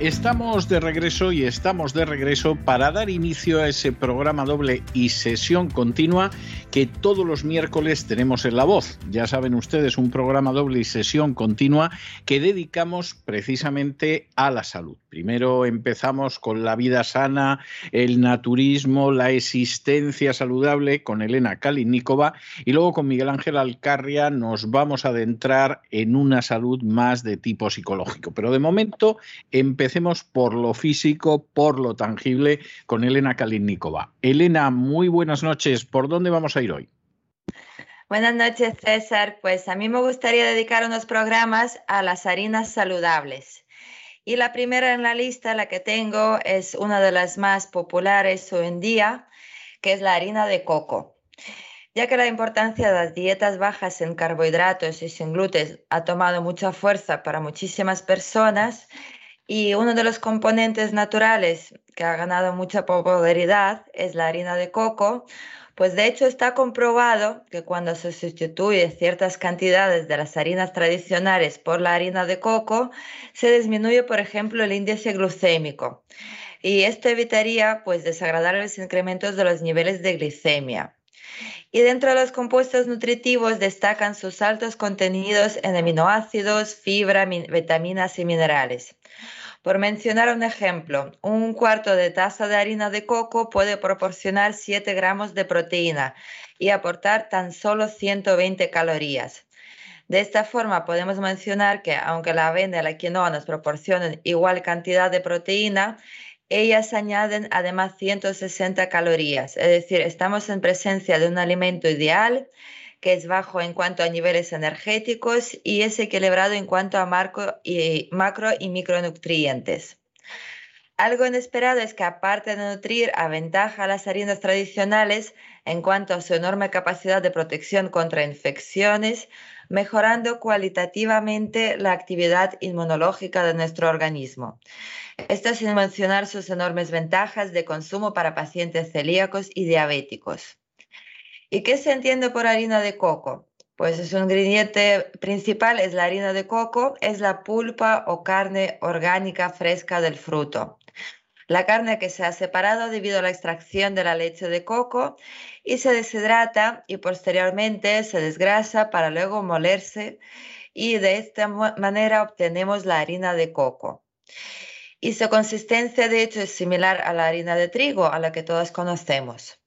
Estamos de regreso y estamos de regreso para dar inicio a ese programa doble y sesión continua que todos los miércoles tenemos en La Voz. Ya saben ustedes, un programa doble y sesión continua que dedicamos precisamente a la salud. Primero empezamos con la vida sana, el naturismo, la existencia saludable con Elena Kalinikova y luego con Miguel Ángel Alcarria nos vamos a adentrar en una salud más de tipo psicológico. Pero de momento empecemos por lo físico, por lo tangible con Elena Kalinikova. Elena, muy buenas noches. ¿Por dónde vamos a ir hoy? Buenas noches, César. Pues a mí me gustaría dedicar unos programas a las harinas saludables. Y la primera en la lista, la que tengo, es una de las más populares hoy en día, que es la harina de coco. Ya que la importancia de las dietas bajas en carbohidratos y sin gluten ha tomado mucha fuerza para muchísimas personas y uno de los componentes naturales que ha ganado mucha popularidad es la harina de coco, pues de hecho está comprobado que cuando se sustituye ciertas cantidades de las harinas tradicionales por la harina de coco, se disminuye, por ejemplo, el índice glucémico. Y esto evitaría pues desagradables incrementos de los niveles de glicemia. Y dentro de los compuestos nutritivos destacan sus altos contenidos en aminoácidos, fibra, vitaminas y minerales. Por mencionar un ejemplo, un cuarto de taza de harina de coco puede proporcionar 7 gramos de proteína y aportar tan solo 120 calorías. De esta forma podemos mencionar que aunque la avena y la quinoa nos proporcionan igual cantidad de proteína, ellas añaden además 160 calorías, es decir, estamos en presencia de un alimento ideal que es bajo en cuanto a niveles energéticos y es equilibrado en cuanto a macro y micronutrientes. Algo inesperado es que aparte de nutrir, aventaja a las harinas tradicionales en cuanto a su enorme capacidad de protección contra infecciones, mejorando cualitativamente la actividad inmunológica de nuestro organismo. Esto sin mencionar sus enormes ventajas de consumo para pacientes celíacos y diabéticos. ¿Y qué se entiende por harina de coco? Pues es un ingrediente principal, es la harina de coco, es la pulpa o carne orgánica fresca del fruto. La carne que se ha separado debido a la extracción de la leche de coco y se deshidrata y posteriormente se desgrasa para luego molerse y de esta manera obtenemos la harina de coco. Y su consistencia de hecho es similar a la harina de trigo, a la que todos conocemos.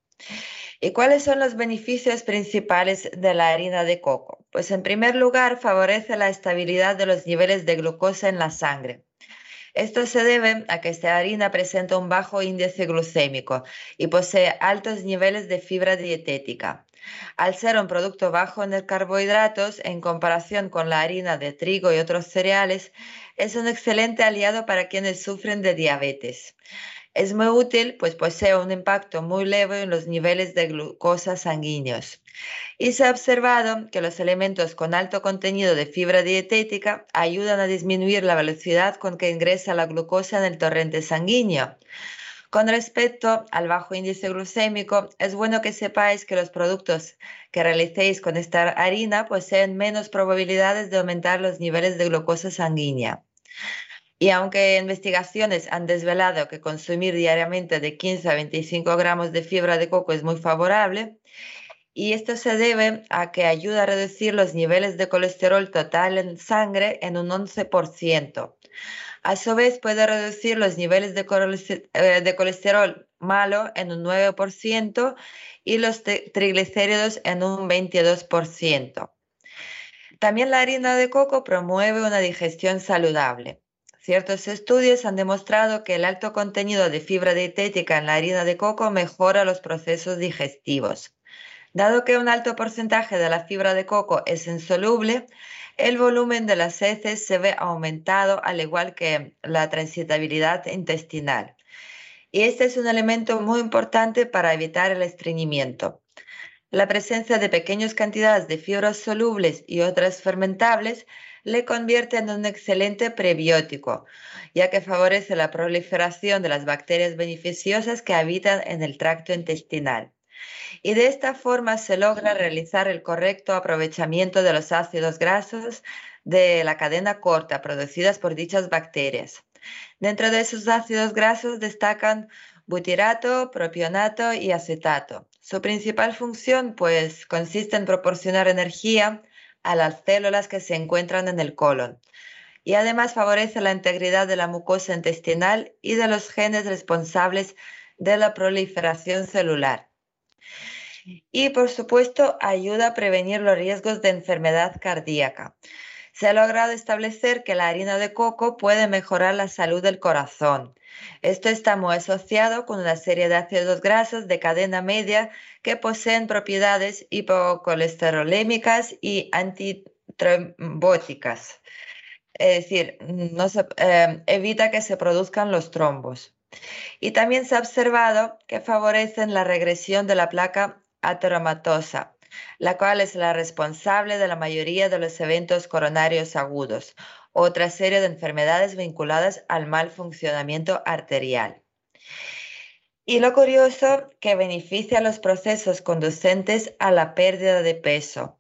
¿Y cuáles son los beneficios principales de la harina de coco? Pues en primer lugar favorece la estabilidad de los niveles de glucosa en la sangre. Esto se debe a que esta harina presenta un bajo índice glucémico y posee altos niveles de fibra dietética. Al ser un producto bajo en carbohidratos, en comparación con la harina de trigo y otros cereales, es un excelente aliado para quienes sufren de diabetes. Es muy útil, pues posee un impacto muy leve en los niveles de glucosa sanguíneos. Y se ha observado que los elementos con alto contenido de fibra dietética ayudan a disminuir la velocidad con que ingresa la glucosa en el torrente sanguíneo. Con respecto al bajo índice glucémico, es bueno que sepáis que los productos que realicéis con esta harina poseen menos probabilidades de aumentar los niveles de glucosa sanguínea. Y aunque investigaciones han desvelado que consumir diariamente de 15 a 25 gramos de fibra de coco es muy favorable, y esto se debe a que ayuda a reducir los niveles de colesterol total en sangre en un 11%. A su vez puede reducir los niveles de eh, colesterol, malo en un 9% y los triglicéridos en un 22%. También la harina de coco promueve una digestión saludable. Ciertos estudios han demostrado que el alto contenido de fibra dietética en la harina de coco mejora los procesos digestivos. Dado que un alto porcentaje de la fibra de coco es insoluble, el volumen de las heces se ve aumentado al igual que la transitabilidad intestinal. Y este es un elemento muy importante para evitar el estreñimiento. La presencia de pequeñas cantidades de fibras solubles y otras fermentables le convierte en un excelente prebiótico, ya que favorece la proliferación de las bacterias beneficiosas que habitan en el tracto intestinal. Y de esta forma se logra realizar el correcto aprovechamiento de los ácidos grasos de la cadena corta producidas por dichas bacterias. Dentro de esos ácidos grasos destacan butirato, propionato y acetato. Su principal función pues consiste en proporcionar energía a las células que se encuentran en el colon y además favorece la integridad de la mucosa intestinal y de los genes responsables de la proliferación celular. Y por supuesto ayuda a prevenir los riesgos de enfermedad cardíaca. Se ha logrado establecer que la harina de coco puede mejorar la salud del corazón. Esto está muy asociado con una serie de ácidos grasos de cadena media que poseen propiedades hipocolesterolémicas y antitrombóticas. Es decir, no eh, evita que se produzcan los trombos. Y también se ha observado que favorecen la regresión de la placa ateromatosa, la cual es la responsable de la mayoría de los eventos coronarios agudos, otra serie de enfermedades vinculadas al mal funcionamiento arterial. Y lo curioso que beneficia los procesos conducentes a la pérdida de peso.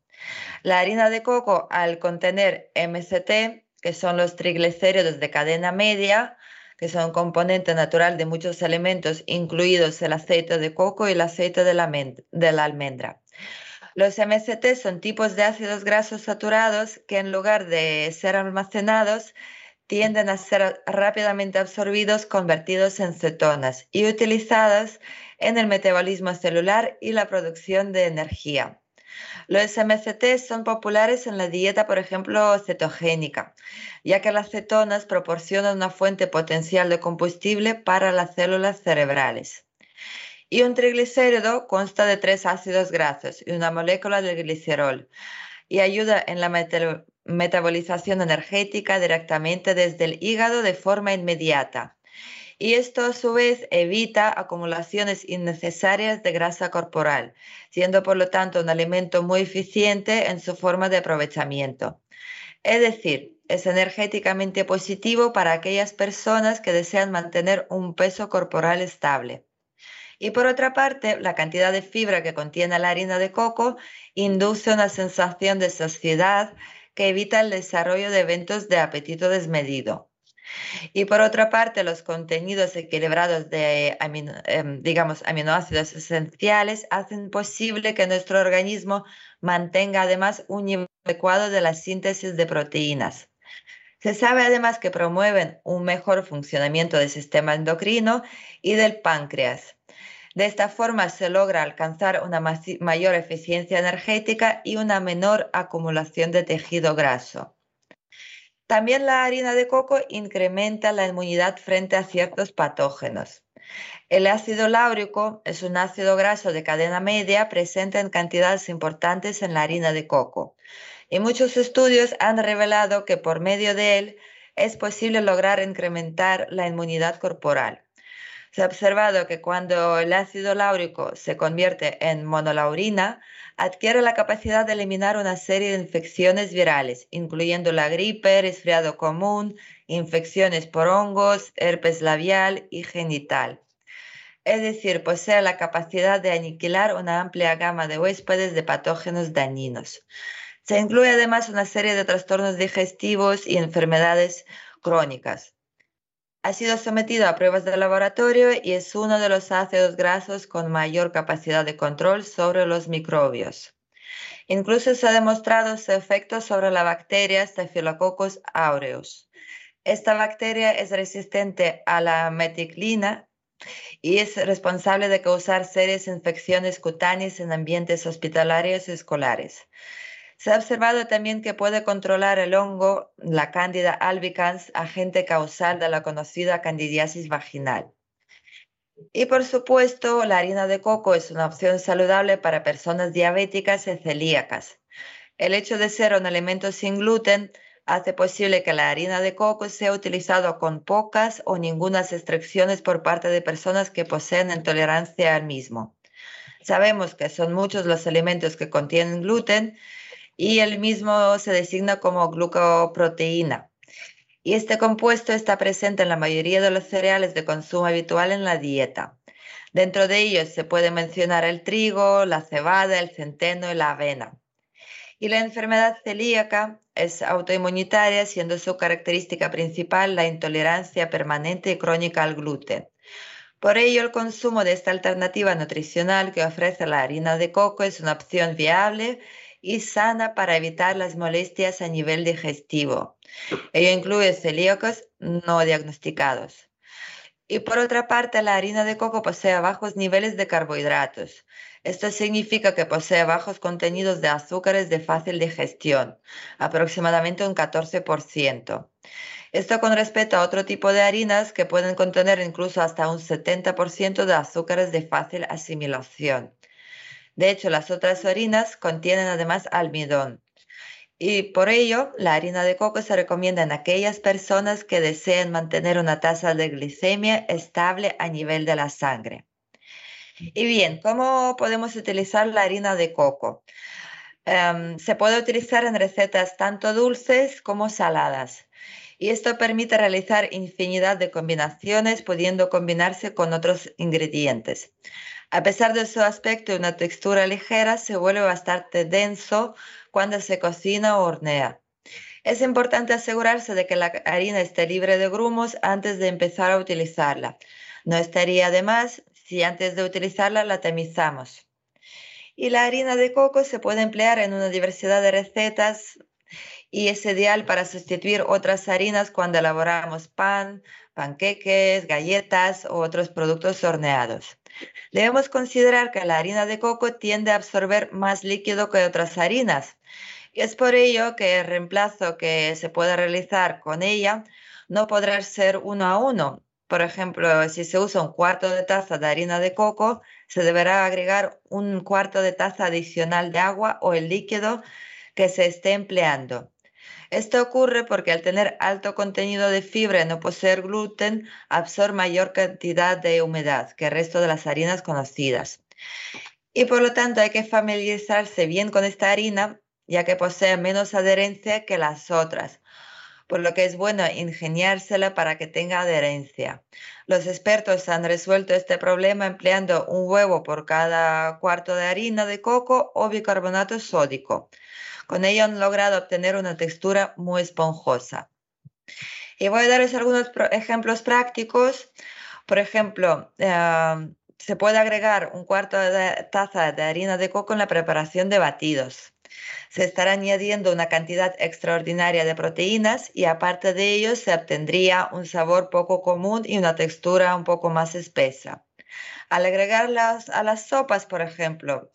La harina de coco, al contener MCT, que son los triglicéridos de cadena media, que son componente natural de muchos elementos, incluidos el aceite de coco y el aceite de la, de la almendra. Los MCT son tipos de ácidos grasos saturados que en lugar de ser almacenados, tienden a ser rápidamente absorbidos, convertidos en cetonas y utilizadas en el metabolismo celular y la producción de energía. Los MCT son populares en la dieta, por ejemplo, cetogénica, ya que las cetonas proporcionan una fuente potencial de combustible para las células cerebrales. Y un triglicérido consta de tres ácidos grasos y una molécula de glicerol y ayuda en la metabolización energética directamente desde el hígado de forma inmediata. Y esto a su vez evita acumulaciones innecesarias de grasa corporal, siendo por lo tanto un alimento muy eficiente en su forma de aprovechamiento. Es decir, es energéticamente positivo para aquellas personas que desean mantener un peso corporal estable. Y por otra parte, la cantidad de fibra que contiene la harina de coco induce una sensación de saciedad que evita el desarrollo de eventos de apetito desmedido. Y por otra parte, los contenidos equilibrados de em, digamos, aminoácidos esenciales hacen posible que nuestro organismo mantenga además un nivel adecuado de la síntesis de proteínas. Se sabe además que promueven un mejor funcionamiento del sistema endocrino y del páncreas. De esta forma se logra alcanzar una mayor eficiencia energética y una menor acumulación de tejido graso. También la harina de coco incrementa la inmunidad frente a ciertos patógenos. El ácido láurico es un ácido graso de cadena media presente en cantidades importantes en la harina de coco. Y muchos estudios han revelado que por medio de él es posible lograr incrementar la inmunidad corporal. Se ha observado que cuando el ácido láurico se convierte en monolaurina, adquiere la capacidad de eliminar una serie de infecciones virales, incluyendo la gripe, resfriado común, infecciones por hongos, herpes labial y genital. Es decir, posee la capacidad de aniquilar una amplia gama de huéspedes de patógenos dañinos. Se incluye además una serie de trastornos digestivos y enfermedades crónicas. Ha sido sometido a pruebas de laboratorio y es uno de los ácidos grasos con mayor capacidad de control sobre los microbios. Incluso se ha demostrado su efecto sobre la bacteria Staphylococcus aureus. Esta bacteria es resistente a la meticlina y es responsable de causar serias infecciones cutáneas en ambientes hospitalarios y escolares. Se ha observado también que puede controlar el hongo, la Candida albicans, agente causal de la conocida candidiasis vaginal. Y por supuesto, la harina de coco es una opción saludable para personas diabéticas y celíacas. El hecho de ser un alimento sin gluten hace posible que la harina de coco sea utilizada con pocas o ninguna restricciones por parte de personas que poseen intolerancia al mismo. Sabemos que son muchos los alimentos que contienen gluten y el mismo se designa como glucoproteína. Y este compuesto está presente en la mayoría de los cereales de consumo habitual en la dieta. Dentro de ellos se puede mencionar el trigo, la cebada, el centeno y la avena. Y la enfermedad celíaca es autoinmunitaria, siendo su característica principal la intolerancia permanente y crónica al gluten. Por ello, el consumo de esta alternativa nutricional que ofrece la harina de coco es una opción viable y sana para evitar las molestias a nivel digestivo. Ello incluye celíacos no diagnosticados. Y por otra parte, la harina de coco posee bajos niveles de carbohidratos. Esto significa que posee bajos contenidos de azúcares de fácil digestión, aproximadamente un 14%. Esto con respecto a otro tipo de harinas que pueden contener incluso hasta un 70% de azúcares de fácil asimilación. De hecho, las otras harinas contienen además almidón. Y por ello, la harina de coco se recomienda en aquellas personas que deseen mantener una tasa de glicemia estable a nivel de la sangre. Y bien, ¿cómo podemos utilizar la harina de coco? Em, se puede utilizar en recetas tanto dulces como saladas. Y esto permite realizar infinidad de combinaciones, pudiendo combinarse con otros ingredientes. A pesar de su aspecto y una textura ligera, se vuelve bastante denso cuando se cocina o hornea. Es importante asegurarse de que la harina esté libre de grumos antes de empezar a utilizarla. No estaría de más si antes de utilizarla la tamizamos. Y la harina de coco se puede emplear en una diversidad de recetas y es ideal para sustituir otras harinas cuando elaboramos pan, panqueques, galletas u otros productos horneados. Debemos considerar que la harina de coco tiende a absorber más líquido que otras harinas. Y es por ello que el reemplazo que se puede realizar con ella no podrá ser uno a uno. Por ejemplo, si se usa un cuarto de taza de harina de coco, se deberá agregar un cuarto de taza adicional de agua o el líquido que se esté empleando. Esto ocurre porque al tener alto contenido de fibra y no poseer gluten, absorbe mayor cantidad de humedad que el resto de las harinas conocidas. Y por lo tanto hay que familiarizarse bien con esta harina, ya que posee menos adherencia que las otras, por lo que es bueno ingeniársela para que tenga adherencia. Los expertos han resuelto este problema empleando un huevo por cada cuarto de harina de coco o bicarbonato sódico. Con ello han logrado obtener una textura muy esponjosa. Y voy a darles algunos ejemplos prácticos. Por ejemplo, eh, se puede agregar un cuarto de taza de harina de coco en la preparación de batidos. Se estará añadiendo una cantidad extraordinaria de proteínas y aparte de ello se obtendría un sabor poco común y una textura un poco más espesa. Al agregarlas a las sopas, por ejemplo,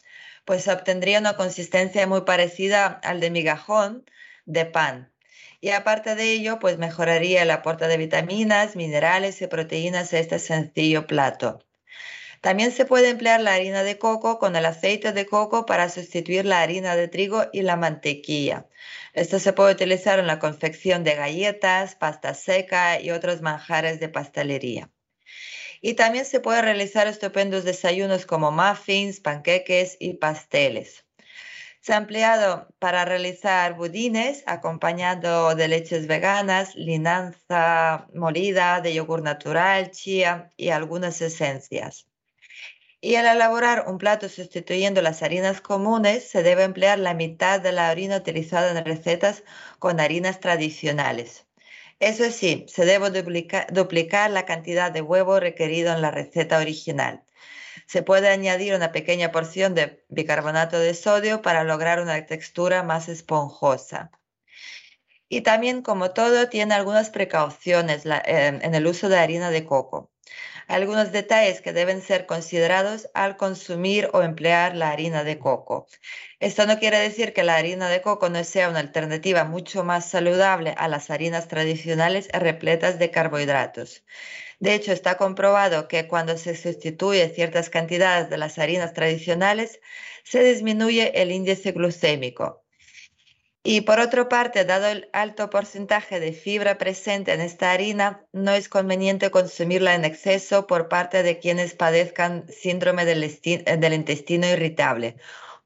pues obtendría una consistencia muy parecida al de migajón de pan. Y aparte de ello, pues mejoraría el aporte de vitaminas, minerales y proteínas a este sencillo plato. También se puede emplear la harina de coco con el aceite de coco para sustituir la harina de trigo y la mantequilla. Esto se puede utilizar en la confección de galletas, pasta seca y otros manjares de pastelería. Y también se puede realizar estupendos desayunos como muffins, panqueques y pasteles. Se ha empleado para realizar budines acompañado de leches veganas, linanza molida, de yogur natural, chía y algunas esencias. Y al elaborar un plato sustituyendo las harinas comunes, se debe emplear la mitad de la harina utilizada en recetas con harinas tradicionales. Eso sí, se debe duplicar la cantidad de huevo requerido en la receta original. Se puede añadir una pequeña porción de bicarbonato de sodio para lograr una textura más esponjosa. Y también, como todo, tiene algunas precauciones en el uso de harina de coco algunos detalles que deben ser considerados al consumir o emplear la harina de coco. Esto no quiere decir que la harina de coco no sea una alternativa mucho más saludable a las harinas tradicionales repletas de carbohidratos. De hecho, está comprobado que cuando se sustituye ciertas cantidades de las harinas tradicionales, se disminuye el índice glucémico. Y por otra parte, dado el alto porcentaje de fibra presente en esta harina, no es conveniente consumirla en exceso por parte de quienes padezcan síndrome del, del intestino irritable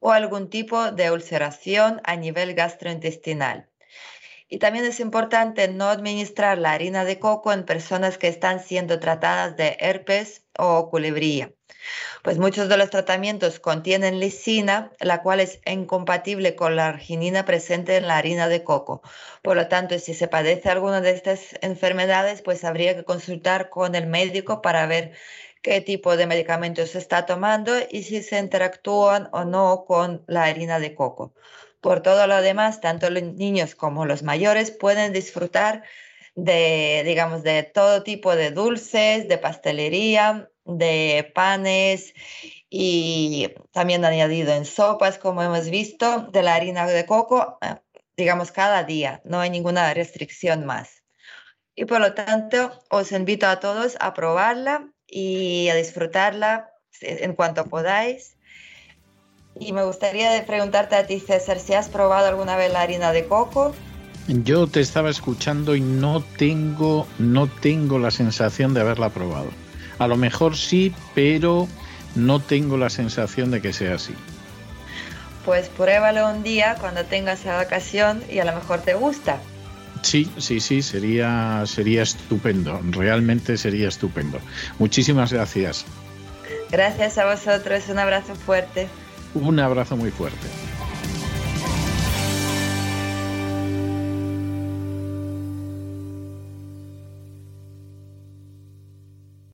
o algún tipo de ulceración a nivel gastrointestinal. Y también es importante no administrar la harina de coco en personas que están siendo tratadas de herpes o culebría pues muchos de los tratamientos contienen lisina, la cual es incompatible con la arginina presente en la harina de coco. Por lo tanto, si se padece alguna de estas enfermedades, pues habría que consultar con el médico para ver qué tipo de medicamentos se está tomando y si se interactúan o no con la harina de coco. Por todo lo demás, tanto los niños como los mayores pueden disfrutar de, digamos, de todo tipo de dulces, de pastelería, de panes y también añadido en sopas, como hemos visto, de la harina de coco, eh, digamos, cada día. No hay ninguna restricción más. Y por lo tanto, os invito a todos a probarla y a disfrutarla en cuanto podáis. Y me gustaría preguntarte a ti, César, si has probado alguna vez la harina de coco. Yo te estaba escuchando y no tengo, no tengo la sensación de haberla probado. A lo mejor sí, pero no tengo la sensación de que sea así. Pues pruébalo un día cuando tengas la ocasión y a lo mejor te gusta. Sí, sí, sí, sería, sería estupendo, realmente sería estupendo. Muchísimas gracias. Gracias a vosotros, un abrazo fuerte. Un abrazo muy fuerte.